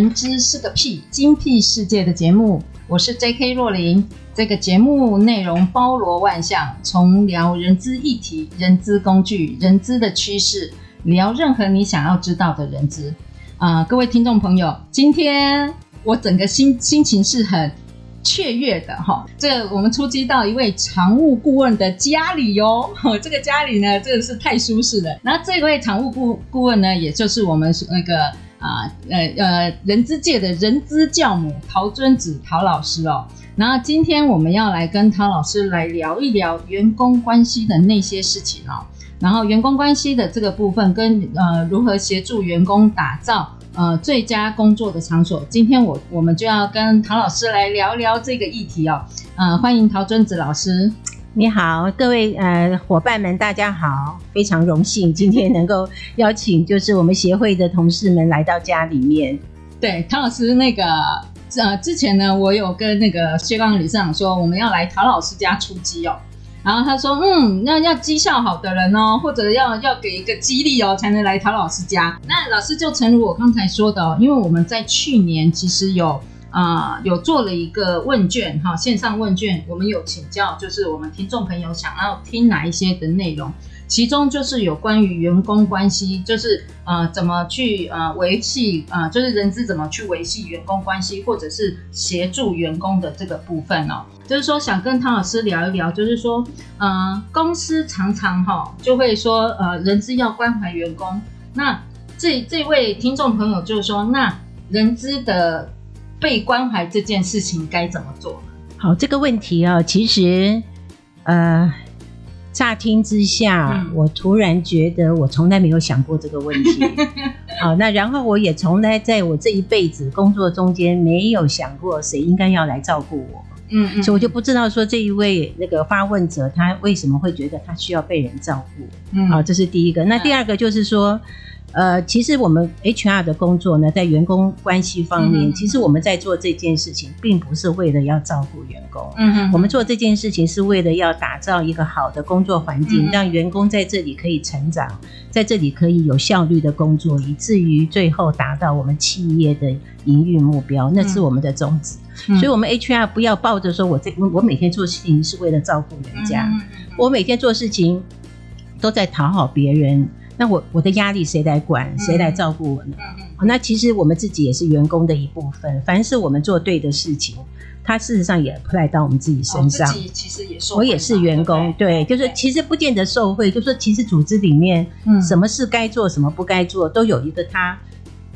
人资是个屁精辟世界》的节目，我是 J.K. 若琳。这个节目内容包罗万象，从聊人资议题、人资工具、人资的趋势，聊任何你想要知道的人资。啊、各位听众朋友，今天我整个心心情是很雀跃的哈。这、我们出击到一位常务顾问的家里哟，这个家里呢，真的是太舒适了。那这位常务顾顾问呢，也就是我们那个。啊，呃呃，人资界的人资教母陶尊子陶老师哦，然后今天我们要来跟陶老师来聊一聊员工关系的那些事情哦，然后员工关系的这个部分跟呃如何协助员工打造呃最佳工作的场所，今天我我们就要跟陶老师来聊聊这个议题哦，呃，欢迎陶尊子老师。你好，各位呃伙伴们，大家好，非常荣幸今天能够邀请就是我们协会的同事们来到家里面。对，陶老师那个呃之前呢，我有跟那个薛刚理事长说我们要来陶老师家出击哦，然后他说嗯，那要绩效好的人哦，或者要要给一个激励哦，才能来陶老师家。那老师就诚如我刚才说的，因为我们在去年其实有。啊、有做了一个问卷哈，线上问卷，我们有请教，就是我们听众朋友想要听哪一些的内容，其中就是有关于员工关系，就是呃怎么去呃维系啊、呃，就是人资怎么去维系员工关系，或者是协助员工的这个部分哦，就是说想跟汤老师聊一聊，就是说呃公司常常哈、就会说呃人资要关怀员工，那这这位听众朋友就是说，那人资的。被关怀这件事情该怎么做？好，这个问题啊，其实，呃，乍听之下，嗯，我突然觉得我从来没有想过这个问题。好，那然后我也从来在我这一辈子工作中间没有想过谁应该要来照顾我。嗯，嗯，所以我就不知道说这一位那个发问者他为什么会觉得他需要被人照顾。嗯，好，这是第一个。那第二个就是说。呃，其实我们 HR 的工作呢，在员工关系方面，嗯，其实我们在做这件事情，并不是为了要照顾员工。嗯哼，我们做这件事情是为了要打造一个好的工作环境，嗯，让员工在这里可以成长，在这里可以有效率的工作，以至于最后达到我们企业的营运目标，那是我们的宗旨。嗯，所以，我们 HR 不要抱着说我这我每天做事情是为了照顾人家，嗯，我每天做事情都在讨好别人。那我我的压力谁来管？谁来照顾我呢？嗯，那其实我们自己也是员工的一部分。凡是我们做对的事情，它事实上也 apply 到我们自己身上。哦，自己其实也受，我也是员工，对，对，就是其实不见得受贿，就是说其实组织里面，什么事该做，什么不该做，都有一个他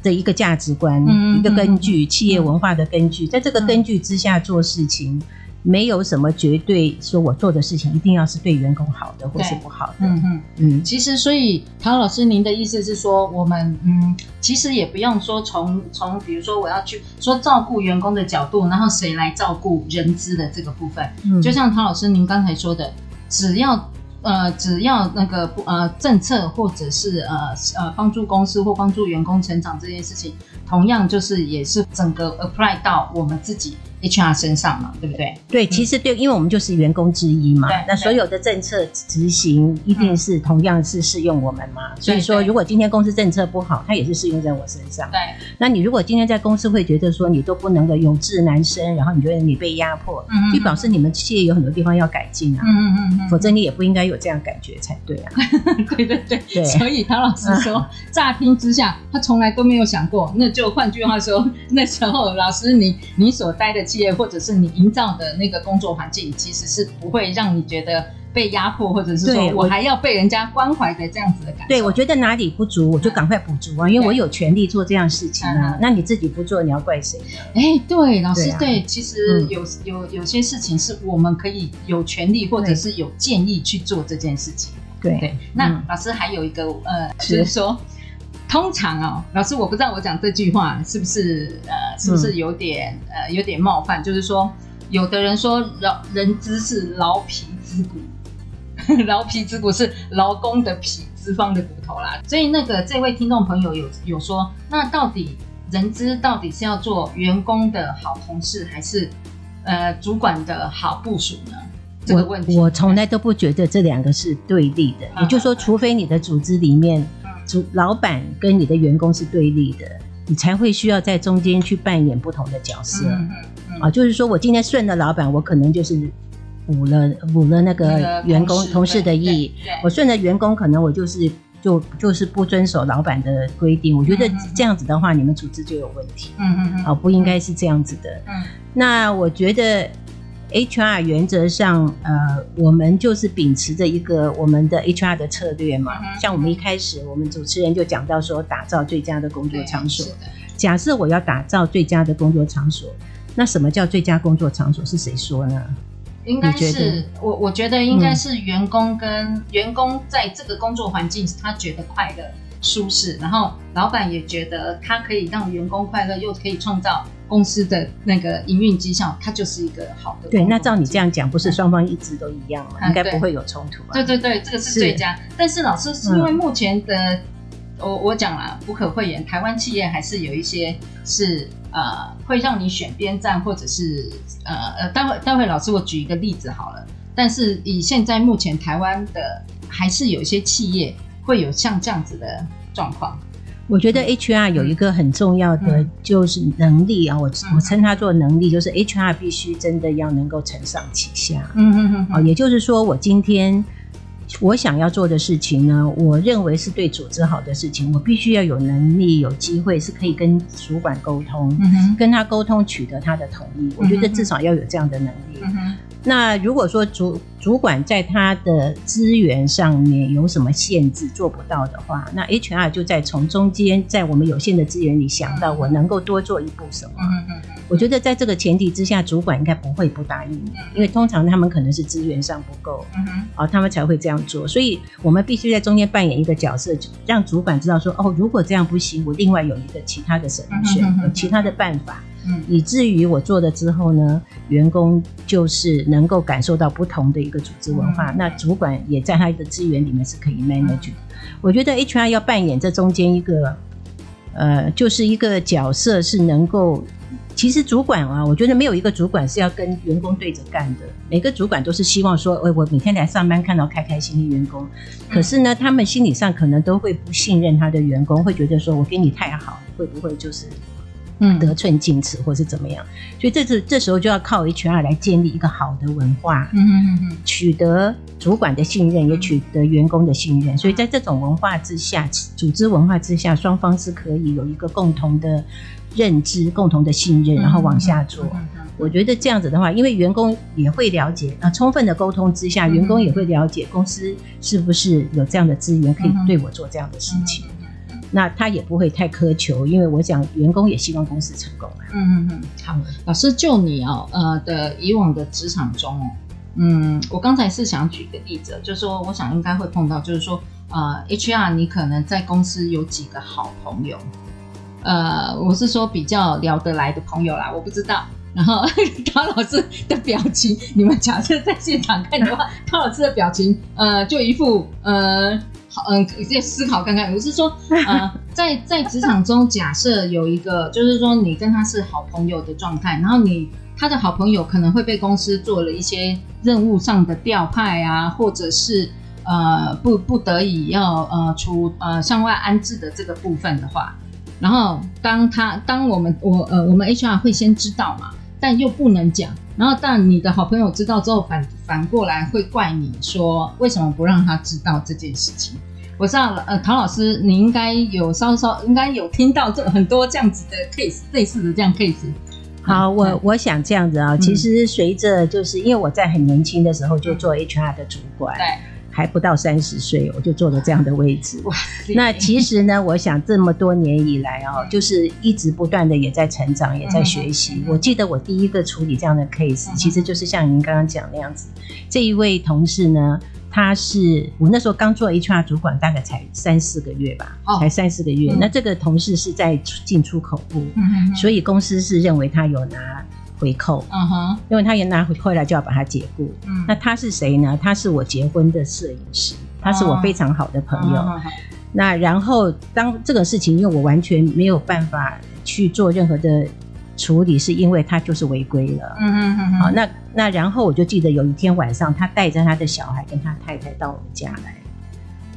的一个价值观，嗯，一个根据，企业文化的根据，在这个根据之下做事情。没有什么绝对说，我做的事情一定要是对员工好的，或是不好的。嗯嗯嗯。其实，所以陶老师，您的意思是说，我们嗯，其实也不用说从从，比如说我要去说照顾员工的角度，然后谁来照顾人资的这个部分。嗯。就像陶老师您刚才说的，只要呃只要那个呃政策或者是呃呃帮助公司或帮助员工成长这件事情，同样就是也是整个 apply 到我们自己。HR 身上嘛，对不对？对，其实对，因为我们就是员工之一嘛。那所有的政策执行一定是同样是适用我们嘛。所以说，如果今天公司政策不好，它也是适用在我身上。对。那你如果今天在公司会觉得说你都不能够有志难伸，然后你觉得你被压迫，嗯，就表示你们企业有很多地方要改进啊。嗯嗯嗯。否则你也不应该有这样感觉才对啊。对对对。对。所以唐老师说，乍听之下，他从来都没有想过。那就换句话说，那时候老师你你所待的。或者是你营造的那个工作环境，其实是不会让你觉得被压迫，或者是说我还要被人家关怀的这样子的感觉。对，我觉得哪里不足，我就赶快补足啊，因为我有权利做这样事情啊。那你自己不做，你要怪谁呢？哎，对，老师，对，其实有有有些事情是我们可以有权利，或者是有建议去做这件事情。对对，那老师还有一个呃，就是说。通常哦，老师，我不知道我讲这句话是不是呃，是不是有点、嗯、呃有点冒犯？就是说，有的人说劳人资是劳皮之骨，劳皮之骨是劳工的皮，脂肪的骨头啦。所以那个这位听众朋友有有说，那到底人资到底是要做员工的好同事，还是呃主管的好部署呢？这个问题，我从来都不觉得这两个是对立的。嗯、也就是说，除非你的组织里面。主老板跟你的员工是对立的，你才会需要在中间去扮演不同的角色。嗯嗯、啊，就是说我今天顺了老板，我可能就是补了补了那个员工同事的意；我顺着员工，可能我就是就就是不遵守老板的规定。我觉得这样子的话，你们组织就有问题。嗯嗯嗯，啊，不应该是这样子的。嗯，那我觉得。HR 原则上，呃，我们就是秉持着一个我们的 HR 的策略嘛。嗯、像我们一开始，我们主持人就讲到说，打造最佳的工作场所。假设我要打造最佳的工作场所，那什么叫最佳工作场所？是谁说呢？应该是我，我觉得应该是员工跟员工在这个工作环境，他觉得快乐、舒适，然后老板也觉得他可以让员工快乐，又可以创造。公司的那个营运绩效，它就是一个好的。对，那照你这样讲，不是双方一直都一样吗？嗯、应该不会有冲突吧？对对对，这个是最佳。是但是老师是因为目前的，嗯、我我讲了不可讳言，台湾企业还是有一些是呃会让你选边站，或者是呃呃，待会待会老师我举一个例子好了。但是以现在目前台湾的，还是有一些企业会有像这样子的状况。我觉得 HR 有一个很重要的就是能力啊，我我称它做能力，就是 HR 必须真的要能够承上启下。嗯嗯嗯。也就是说，我今天我想要做的事情呢，我认为是对组织好的事情，我必须要有能力、有机会是可以跟主管沟通，跟他沟通取得他的同意。我觉得至少要有这样的能力。那如果说主主管在他的资源上面有什么限制做不到的话，那 HR 就在从中间，在我们有限的资源里想到我能够多做一步什么。我觉得在这个前提之下，主管应该不会不答应，因为通常他们可能是资源上不够，啊，他们才会这样做。所以我们必须在中间扮演一个角色，让主管知道说，哦，如果这样不行，我另外有一个其他的选择，有其他的办法。嗯，以至于我做了之后呢，员工就是能够感受到不同的一个组织文化，嗯、那主管也在他的资源里面是可以 manage 我觉得 HR 要扮演这中间一个，呃，就是一个角色是能够，其实主管啊，我觉得没有一个主管是要跟员工对着干的，每个主管都是希望说，哎，我每天来上班看到开开心心员工，可是呢，他们心理上可能都会不信任他的员工，会觉得说我给你太好，会不会就是？嗯，得寸进尺或是怎么样，所以这次这时候就要靠 HR 来建立一个好的文化，嗯嗯嗯，取得主管的信任，也取得员工的信任。所以在这种文化之下，组织文化之下，双方是可以有一个共同的认知、共同的信任，然后往下做。我觉得这样子的话，因为员工也会了解啊，充分的沟通之下，员工也会了解公司是不是有这样的资源可以对我做这样的事情。那他也不会太苛求，因为我想员工也希望公司成功啊。嗯嗯嗯，好，老师就你哦，呃的以往的职场中哦，嗯，我刚才是想举一个例子，就是说，我想应该会碰到，就是说，呃，HR 你可能在公司有几个好朋友，呃，我是说比较聊得来的朋友啦，我不知道。然后陶老师的表情，你们假设在现场看的话，陶老师的表情，呃，就一副呃。嗯，直接思考看看。我是说，呃，在在职场中，假设有一个，就是说你跟他是好朋友的状态，然后你他的好朋友可能会被公司做了一些任务上的调派啊，或者是呃不不得已要呃出呃向外安置的这个部分的话，然后当他当我们我呃我们 HR 会先知道嘛，但又不能讲。然后，但你的好朋友知道之后反，反反过来会怪你说，为什么不让他知道这件事情？我知道了，呃，陶老师，你应该有稍稍应该有听到这很多这样子的 case，类似的这样 case。好，嗯、我我想这样子啊，嗯、其实随着就是因为我在很年轻的时候就做 HR 的主管，对。还不到三十岁，我就坐了这样的位置。那其实呢，我想这么多年以来哦，就是一直不断的也在成长，也在学习。我记得我第一个处理这样的 case，其实就是像您刚刚讲那样子。这一位同事呢，他是我那时候刚做 HR 主管，大概才三四个月吧，才三四个月。那这个同事是在进出口部，所以公司是认为他有拿。回扣，嗯哼，因为他也拿回来就要把他解雇。嗯，那他是谁呢？他是我结婚的摄影师，他是我非常好的朋友。哦、那然后当这个事情，因为我完全没有办法去做任何的处理，是因为他就是违规了。嗯嗯嗯。好，那那然后我就记得有一天晚上，他带着他的小孩跟他太太到我们家来。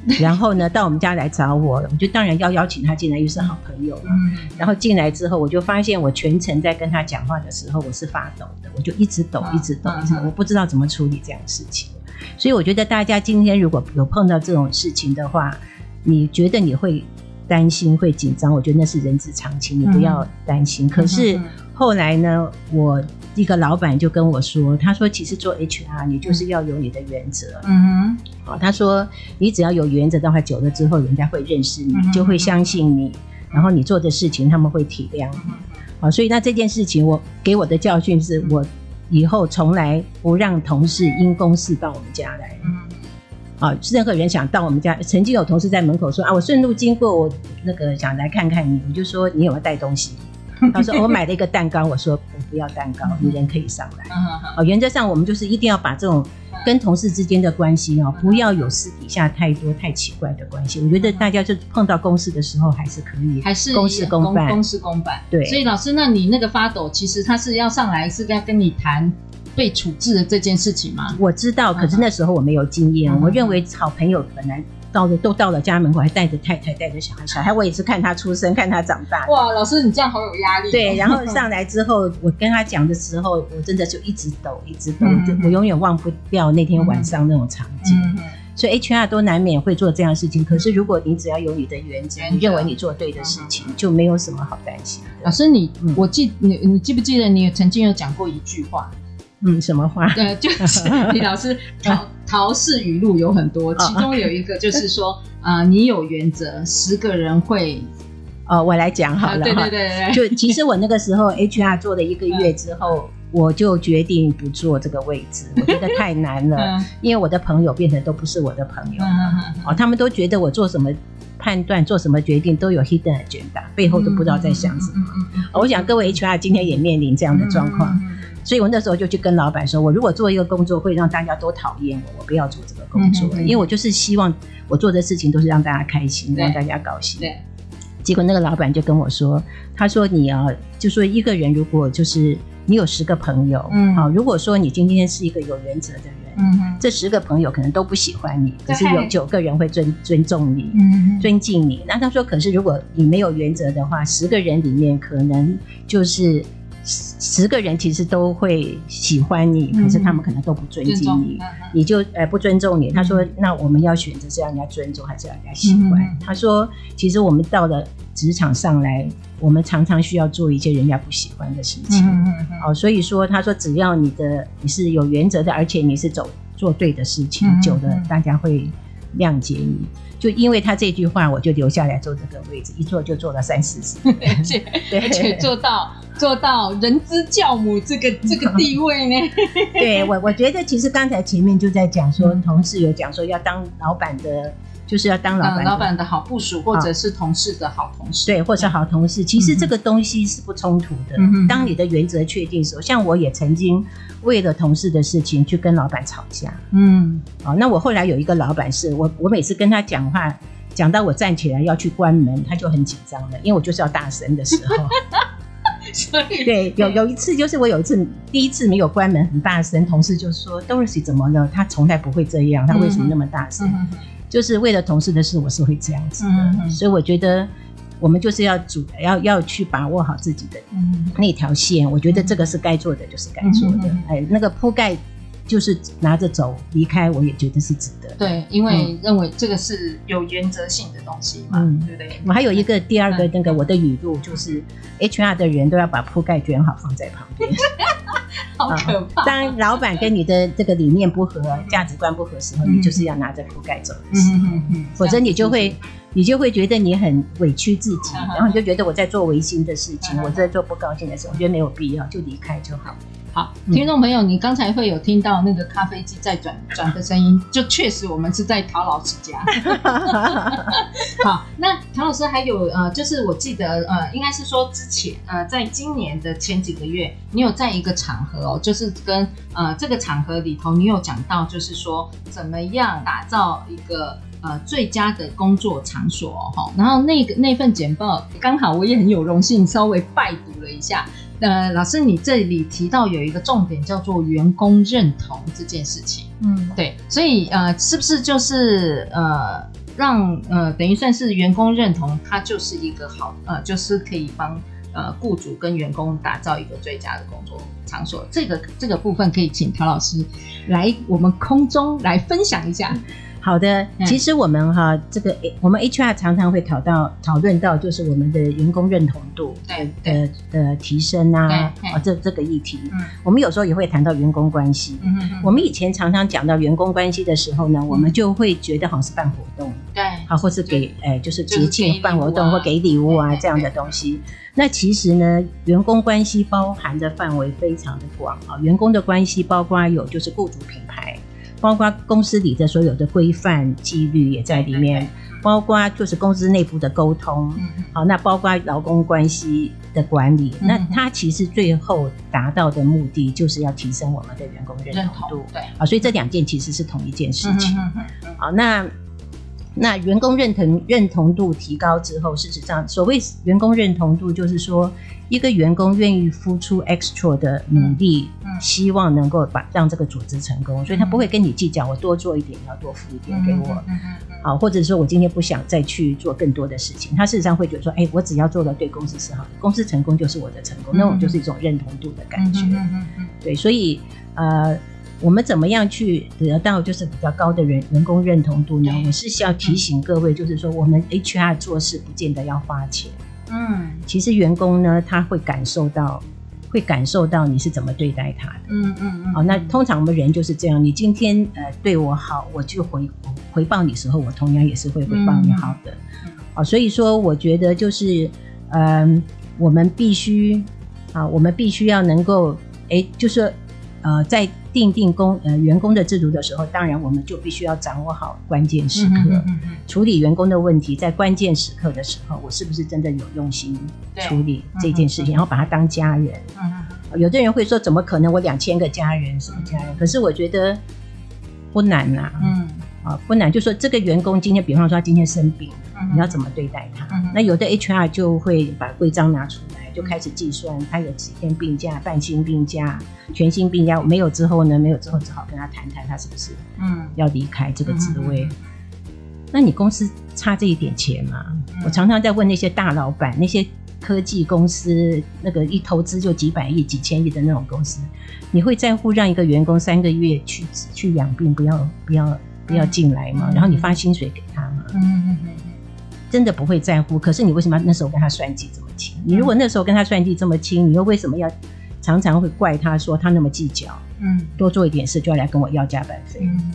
然后呢，到我们家来找我，我就当然要邀请他进来，又是好朋友嘛。嗯。然后进来之后，我就发现我全程在跟他讲话的时候，我是发抖的，我就一直抖，一直抖，一直抖，我不知道怎么处理这样的事情。所以我觉得大家今天如果有碰到这种事情的话，你觉得你会担心、会紧张，我觉得那是人之常情，你不要担心。可是后来呢，我。一个老板就跟我说：“他说，其实做 HR 你就是要有你的原则。嗯哼，好，他说你只要有原则的话，久了之后人家会认识你，嗯、就会相信你，然后你做的事情他们会体谅你。好，所以那这件事情我给我的教训是我以后从来不让同事因公事到我们家来。嗯，啊，任何人想到我们家，曾经有同事在门口说啊，我顺路经过，我那个想来看看你，我就说你有没有带东西？他说我买了一个蛋糕，我说我。”不要蛋糕，你人可以上来。哦，原则上我们就是一定要把这种跟同事之间的关系哦，不要有私底下太多太奇怪的关系。我觉得大家就碰到公事的时候，还是可以，还是公事公办，公事公办。对，所以老师，那你那个发抖，其实他是要上来，是要跟你谈被处置的这件事情吗？我知道，可是那时候我没有经验。我认为好朋友本来。到了都到了家门口，还带着太太，带着小孩，小孩我也是看他出生，看他长大。哇，老师你这样好有压力。对，然后上来之后，我跟他讲的时候，我真的就一直抖，一直抖，嗯、我永远忘不掉那天晚上那种场景。嗯、所以 HR 都难免会做这样的事情，可是如果你只要有你的原则，你认为你做对的事情，就没有什么好担心。老师你，你我记你你记不记得你曾经有讲过一句话？嗯，什么话？对，就是 李老师陶陶氏语录有很多，其中有一个就是说，啊、呃，你有原则，十个人会，哦，我来讲好了、呃、对对对对，就其实我那个时候 HR 做了一个月之后，我就决定不做这个位置，我觉得太难了，因为我的朋友变成都不是我的朋友。了，哦，他们都觉得我做什么判断、做什么决定都有 hidden agenda，背后都不知道在想什么。我想各位 HR 今天也面临这样的状况。所以我那时候就去跟老板说，我如果做一个工作会让大家都讨厌我，我不要做这个工作，因为我就是希望我做的事情都是让大家开心，让大家高兴。对。结果那个老板就跟我说，他说你啊，就说一个人如果就是你有十个朋友，嗯，好，如果说你今天是一个有原则的人，嗯，这十个朋友可能都不喜欢你，可是有九个人会尊尊重你，嗯，尊敬你。那他说，可是如果你没有原则的话，十个人里面可能就是。十个人其实都会喜欢你，可是他们可能都不尊敬你，你就呃不尊重你。他说：“那我们要选择是让人家尊重，还是让人家喜欢？”他说：“其实我们到了职场上来，我们常常需要做一些人家不喜欢的事情。哦，所以说他说，只要你的你是有原则的，而且你是走做对的事情，久了大家会谅解你。就因为他这句话，我就留下来坐这个位置，一坐就坐了三四十年，而且而且做到。”做到人之教母这个这个地位呢？对我，我觉得其实刚才前面就在讲说，同事有讲说要当老板的，就是要当老板、嗯、老板的好部署，或者是同事的好同事，对，或者是好同事。其实这个东西是不冲突的。嗯、当你的原则确定的时候，像我也曾经为了同事的事情去跟老板吵架。嗯，好，那我后来有一个老板是我，我每次跟他讲话，讲到我站起来要去关门，他就很紧张了，因为我就是要大声的时候。所以对，有有一次就是我有一次第一次没有关门很大声，同事就说 Dorothy 怎么了？他从来不会这样，他为什么那么大声？就是为了同事的事，我是会这样子的。所以我觉得我们就是要主要要去把握好自己的那条线。我觉得这个是该做的就是该做的。嗯、哎，那个铺盖就是拿着走离开，我也觉得是值得。对，因为认为这个是有原则性的东西嘛，嗯、对不对？我还有一个第二个那个我的语录就是，HR 的人都要把铺盖卷好放在旁边。好可怕！当老板跟你的这个理念不合、价值观不合时候，你就是要拿着铺盖走的时候，否则你就会你就会觉得你很委屈自己，然后你就觉得我在做违心的事情，我在做不高兴的事，我觉得没有必要，就离开就好。好，听众朋友，你刚才会有听到那个咖啡机在转转的声音，就确实我们是在陶老师家。好，那陶老师还有呃，就是我记得呃，应该是说之前呃，在今年的前几个月，你有在一个场合哦，就是跟呃这个场合里头，你有讲到，就是说怎么样打造一个呃最佳的工作场所哈、哦。然后那个那份简报，刚好我也很有荣幸稍微拜读了一下。呃，老师，你这里提到有一个重点叫做员工认同这件事情，嗯，对，所以呃，是不是就是呃，让呃，等于算是员工认同，它就是一个好呃，就是可以帮呃雇主跟员工打造一个最佳的工作场所。这个这个部分可以请陶老师来我们空中来分享一下。好的，其实我们哈、嗯、这个我们 HR 常常会讨到讨论到就是我们的员工认同度的的的提升啊，啊这这个议题，嗯，我们有时候也会谈到员工关系。嗯嗯，我们以前常常讲到员工关系的时候呢，嗯、我们就会觉得好像是办活动，对，好，或是给哎就是节庆办活动或给礼物啊这样的东西。那其实呢，员工关系包含的范围非常的广啊，员工的关系包括有就是雇主品牌。包括公司里的所有的规范纪律也在里面，包括就是公司内部的沟通，好，那包括劳工关系的管理，那它其实最后达到的目的就是要提升我们的员工认同度，对，啊，所以这两件其实是同一件事情，好，那那员工认同认同度提高之后，事实上，所谓员工认同度就是说。一个员工愿意付出 extra 的努力，希望能够把让这个组织成功，所以他不会跟你计较，我多做一点，你要多付一点给我，好，或者说我今天不想再去做更多的事情，他事实上会觉得说，哎，我只要做的对公司是好的，公司成功就是我的成功，嗯、那种就是一种认同度的感觉，对，所以呃，我们怎么样去得到就是比较高的人员工认同度呢？我是需要提醒各位，就是说我们 HR 做事不见得要花钱。嗯，其实员工呢，他会感受到，会感受到你是怎么对待他的。嗯嗯嗯。好，那通常我们人就是这样，你今天呃对我好，我就回回报你时候，我同样也是会回报你好的。嗯。好，所以说我觉得就是，嗯、呃，我们必须啊，我们必须要能够，哎，就是呃在。订定工呃员工的制度的时候，当然我们就必须要掌握好关键时刻，嗯嗯嗯嗯、处理员工的问题。在关键时刻的时候，我是不是真的有用心处理这件事情，然后把他当家人？有的人会说，怎么可能？我两千个家人，什么家人？嗯、可是我觉得不难呐、啊。嗯，啊不难，就说这个员工今天，比方说他今天生病，嗯、你要怎么对待他？嗯、那有的 HR 就会把规章拿出来。就开始计算他有几天病假、半薪病假、全薪病假，没有之后呢？没有之后只好跟他谈谈，他是不是嗯要离开这个职位？嗯嗯、那你公司差这一点钱吗？嗯、我常常在问那些大老板，那些科技公司，那个一投资就几百亿、几千亿的那种公司，你会在乎让一个员工三个月去去养病，不要不要不要进来吗？嗯、然后你发薪水给他吗？嗯嗯嗯真的不会在乎，可是你为什么那时候跟他算计这么清？你如果那时候跟他算计这么清，你又为什么要常常会怪他说他那么计较？嗯，多做一点事就要来跟我要加班费。嗯，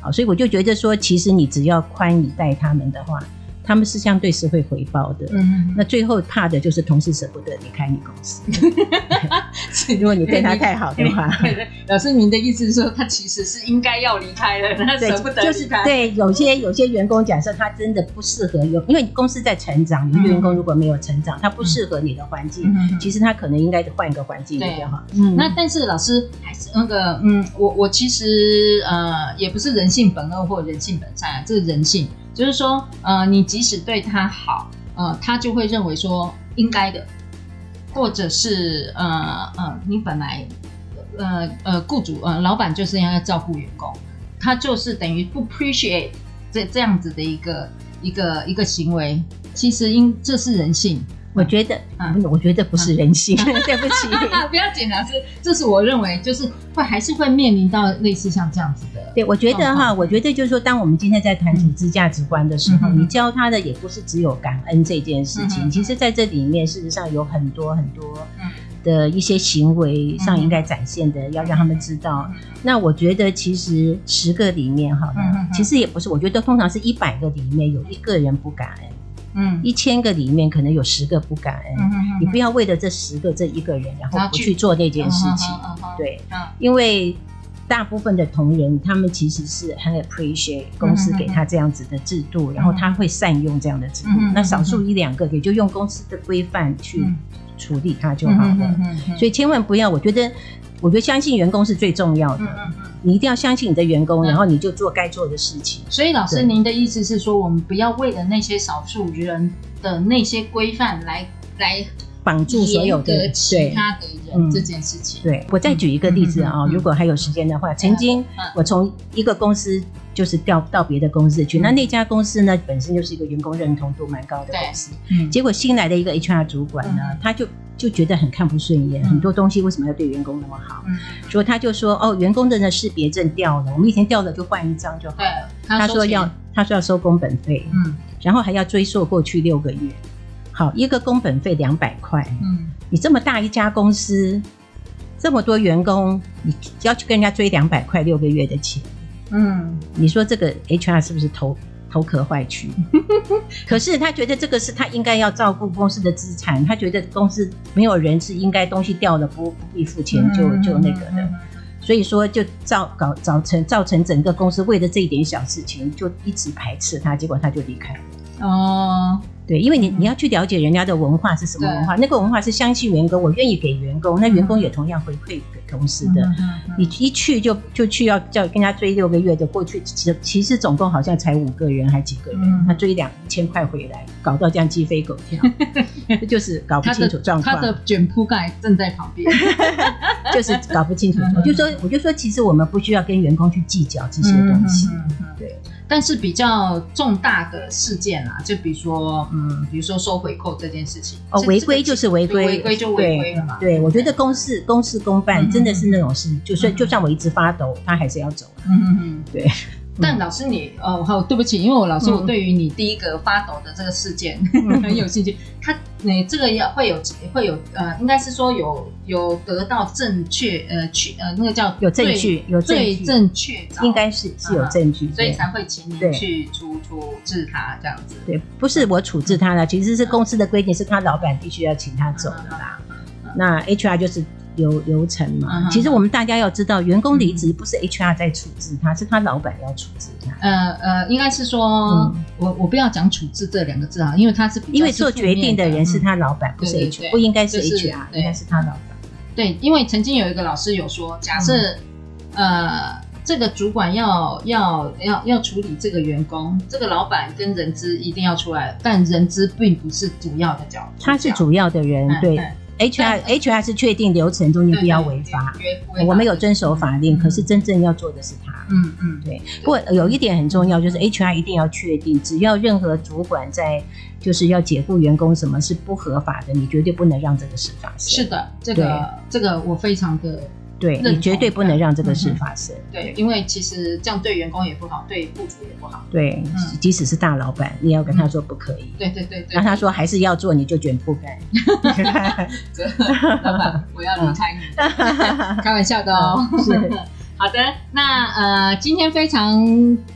好，所以我就觉得说，其实你只要宽以待他们的话。他们是相对是会回报的，嗯，那最后怕的就是同事舍不得离开你公司。如果你对他太好的话，老师您的意思是说，他其实是应该要离开的，他舍不得。就是对，有些有些员工，假设他真的不适合有，因为公司在成长，你员工如果没有成长，他不适合你的环境，其实他可能应该换一个环境比较好。嗯，那但是老师还是那个，嗯，我我其实呃也不是人性本恶或人性本善，这是人性。就是说，呃，你即使对他好，呃，他就会认为说应该的，或者是呃呃，你本来呃呃雇主呃老板就是要要照顾员工，他就是等于不 appreciate 这这样子的一个一个一个行为，其实因这是人性，我觉得，嗯，我觉得不是人性，嗯、对不起，不要紧啊，是，这是我认为就是会还是会面临到类似像这样子的。对，我觉得哈，我觉得就是说，当我们今天在谈组织价值观的时候，嗯、你教他的也不是只有感恩这件事情，嗯、其实在这里面事实上有很多很多的一些行为上应该展现的，要让他们知道。那我觉得其实十个里面哈，其实也不是，我觉得通常是一百个里面有一个人不感恩。嗯，一千个里面可能有十个不感恩，你不要为了这十个这一个人，然后不去做那件事情，对，嗯、因为大部分的同仁他们其实是很 appreciate 公司给他这样子的制度，然后他会善用这样的制度，那少数一两个也就用公司的规范去处理它就好了，所以千万不要，我觉得。我觉得相信员工是最重要的，嗯嗯嗯，你一定要相信你的员工，然后你就做该做的事情。所以，老师，您的意思是说，我们不要为了那些少数人的那些规范来来绑住所有的其他的人这件事情。对，我再举一个例子啊，如果还有时间的话，曾经我从一个公司就是调到别的公司去，那那家公司呢本身就是一个员工认同度蛮高的公司，结果新来的一个 HR 主管呢，他就。就觉得很看不顺眼，很多东西为什么要对员工那么好？嗯，所以他就说：“哦，员工的那识别证掉了，我们以前掉了就换一张就好了。”他说要，他说要收工本费，嗯，然后还要追溯过去六个月。好，一个工本费两百块，嗯，你这么大一家公司，这么多员工，你要去跟人家追两百块六个月的钱，嗯，你说这个 HR 是不是偷？头壳坏去，可是他觉得这个是他应该要照顾公司的资产，他觉得公司没有人是应该东西掉了不不必付钱就就那个的，所以说就造搞造成造成整个公司为了这一点小事情就一直排斥他，结果他就离开了。哦。对，因为你你要去了解人家的文化是什么文化，那个文化是相信员工，我愿意给员工，那员工也同样回馈给公司的。你一去就就去要叫跟他追六个月的，过去其其实总共好像才五个人还几个人，他追两千块回来，搞到这样鸡飞狗跳，这就是搞不清楚状况。他的卷铺盖正在旁边，就是搞不清楚。我就说，我就说，其实我们不需要跟员工去计较这些东西，对。但是比较重大的事件啊，就比如说，嗯，比如说收回扣这件事情，哦，违规就是违规，违规就违规了嘛。对，我觉得公事公事公办真的是那种事，就算就算我一直发抖，他还是要走。嗯嗯嗯，对。但老师你哦好，对不起，因为我老师我对于你第一个发抖的这个事件 很有兴趣。他你这个要会有会有呃，应该是说有有得到正确呃去呃那个叫有证据有最正确，应该是是有证据，所以才会请你去处处置他这样子。对，不是我处置他了，其实是公司的规定，是他老板必须要请他走的啦。那 HR 就是。流流程嘛，其实我们大家要知道，员工离职不是 HR 在处置他，是他老板要处置他。呃呃，应该是说，我我不要讲处置这两个字啊，因为他是因为做决定的人是他老板，不是 HR，不应该是 HR，应该是他老板。对，因为曾经有一个老师有说，假设呃这个主管要要要要处理这个员工，这个老板跟人资一定要出来，但人资并不是主要的角色，他是主要的人，对。R H R 是确定流程中间不要违法，我们有遵守法令，可是真正要做的是他。嗯嗯，对。不过有一点很重要，就是 H R 一定要确定，只要任何主管在就是要解雇员工，什么是不合法的，你绝对不能让这个事发生。是的，这个这个我非常的。对，你绝对不能让这个事发生。对，因为其实这样对员工也不好，对雇主也不好。对，即使是大老板，你也要跟他说不可以。对对对对。那他说还是要做，你就卷铺盖。老板，我要离开你。开玩笑的哦。是。好的，那呃，今天非常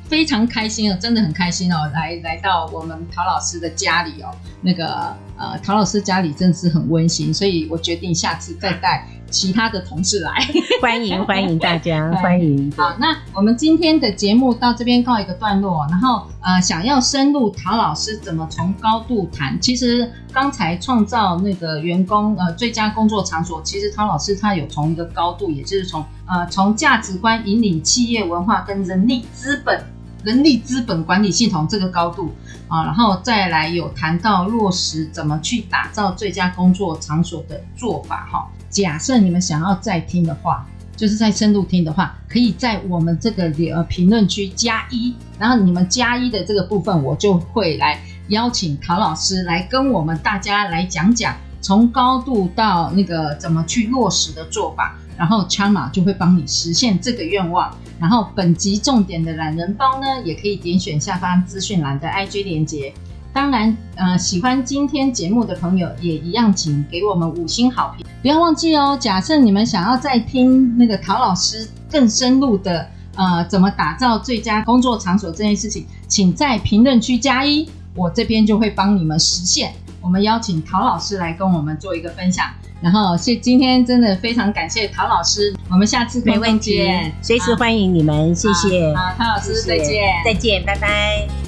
非常开心哦，真的很开心哦，来来到我们陶老师的家里哦。那个呃，陶老师家里真的是很温馨，所以我决定下次再带。其他的同事来，欢迎欢迎大家，欢迎。好，那我们今天的节目到这边告一个段落。然后呃，想要深入陶老师怎么从高度谈，其实刚才创造那个员工呃最佳工作场所，其实陶老师他有从一个高度，也就是从呃从价值观引领企业文化跟人力资本人力资本管理系统这个高度啊，然后再来有谈到落实怎么去打造最佳工作场所的做法哈。假设你们想要再听的话，就是再深入听的话，可以在我们这个呃评论区加一，然后你们加一的这个部分，我就会来邀请陶老师来跟我们大家来讲讲，从高度到那个怎么去落实的做法，然后 Chama 就会帮你实现这个愿望。然后本集重点的懒人包呢，也可以点选下方资讯栏的 IG 连接。当然，呃，喜欢今天节目的朋友也一样，请给我们五星好评。不要忘记哦，假设你们想要再听那个陶老师更深入的，呃，怎么打造最佳工作场所这件事情，请在评论区加一，我这边就会帮你们实现。我们邀请陶老师来跟我们做一个分享。然后，谢今天真的非常感谢陶老师，我们下次没问题，随时欢迎你们，谢谢。好，陶老师再见，再见，拜拜。